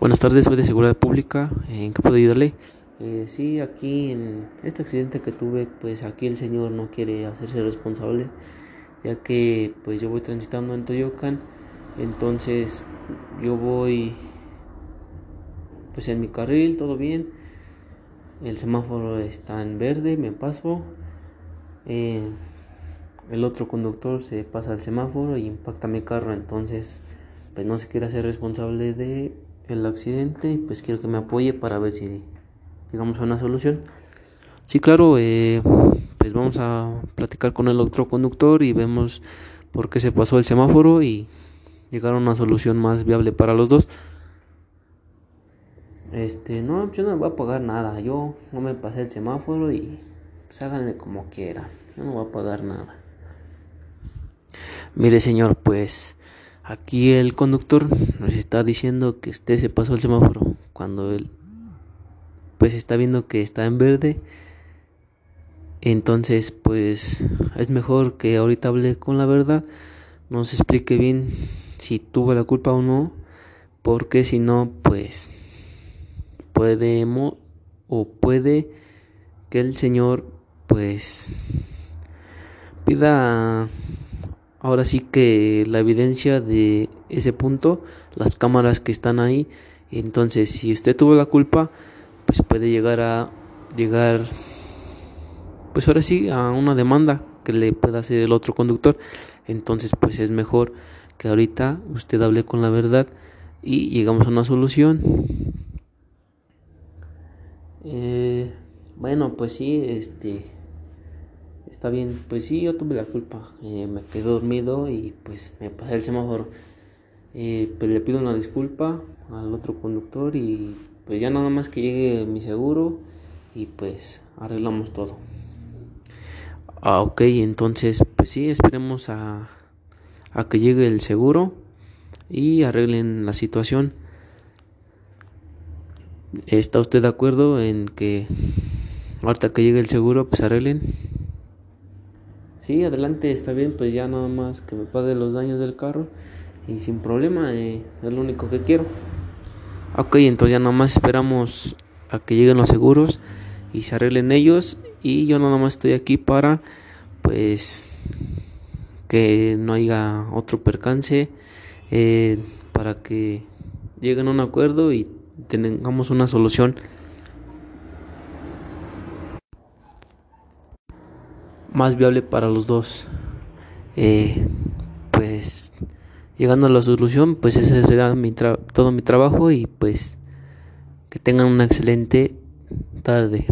Buenas tardes, soy de Seguridad Pública. ¿En qué puedo ayudarle? Eh, sí, aquí en este accidente que tuve, pues aquí el señor no quiere hacerse responsable, ya que pues yo voy transitando en Toyocan, entonces yo voy pues en mi carril, todo bien, el semáforo está en verde, me paso, eh, el otro conductor se pasa el semáforo y impacta mi carro, entonces pues no se quiere hacer responsable de el accidente y pues quiero que me apoye para ver si llegamos a una solución. Sí, claro, eh, pues vamos a platicar con el otro conductor y vemos por qué se pasó el semáforo y llegar a una solución más viable para los dos. Este, no, yo no voy a pagar nada, yo no me pasé el semáforo y pues háganle como quieran, yo no voy a pagar nada. Mire señor, pues Aquí el conductor nos está diciendo que usted se pasó el semáforo cuando él pues está viendo que está en verde. Entonces, pues es mejor que ahorita hable con la verdad, nos explique bien si tuvo la culpa o no, porque si no, pues podemos o puede que el señor pues pida ahora sí que la evidencia de ese punto, las cámaras que están ahí, entonces si usted tuvo la culpa, pues puede llegar a llegar pues ahora sí a una demanda que le pueda hacer el otro conductor. Entonces, pues es mejor que ahorita usted hable con la verdad y llegamos a una solución. Eh, bueno, pues sí, este está bien, pues sí, yo tuve la culpa, eh, me quedé dormido y pues me pasé el semáforo. Eh, pues le pido una disculpa al otro conductor y pues ya nada más que llegue mi seguro y pues arreglamos todo. Ah, ok, entonces pues sí, esperemos a, a que llegue el seguro y arreglen la situación. ¿Está usted de acuerdo en que ahorita que llegue el seguro pues arreglen? Sí, adelante, está bien, pues ya nada más que me pague los daños del carro y sin problema, eh, es lo único que quiero. Ok, entonces ya nada más esperamos a que lleguen los seguros y se arreglen ellos y yo nada más estoy aquí para pues que no haya otro percance eh, para que lleguen a un acuerdo y tengamos una solución más viable para los dos. Eh, pues llegando a la solución, pues ese será mi todo mi trabajo y pues que tengan una excelente tarde.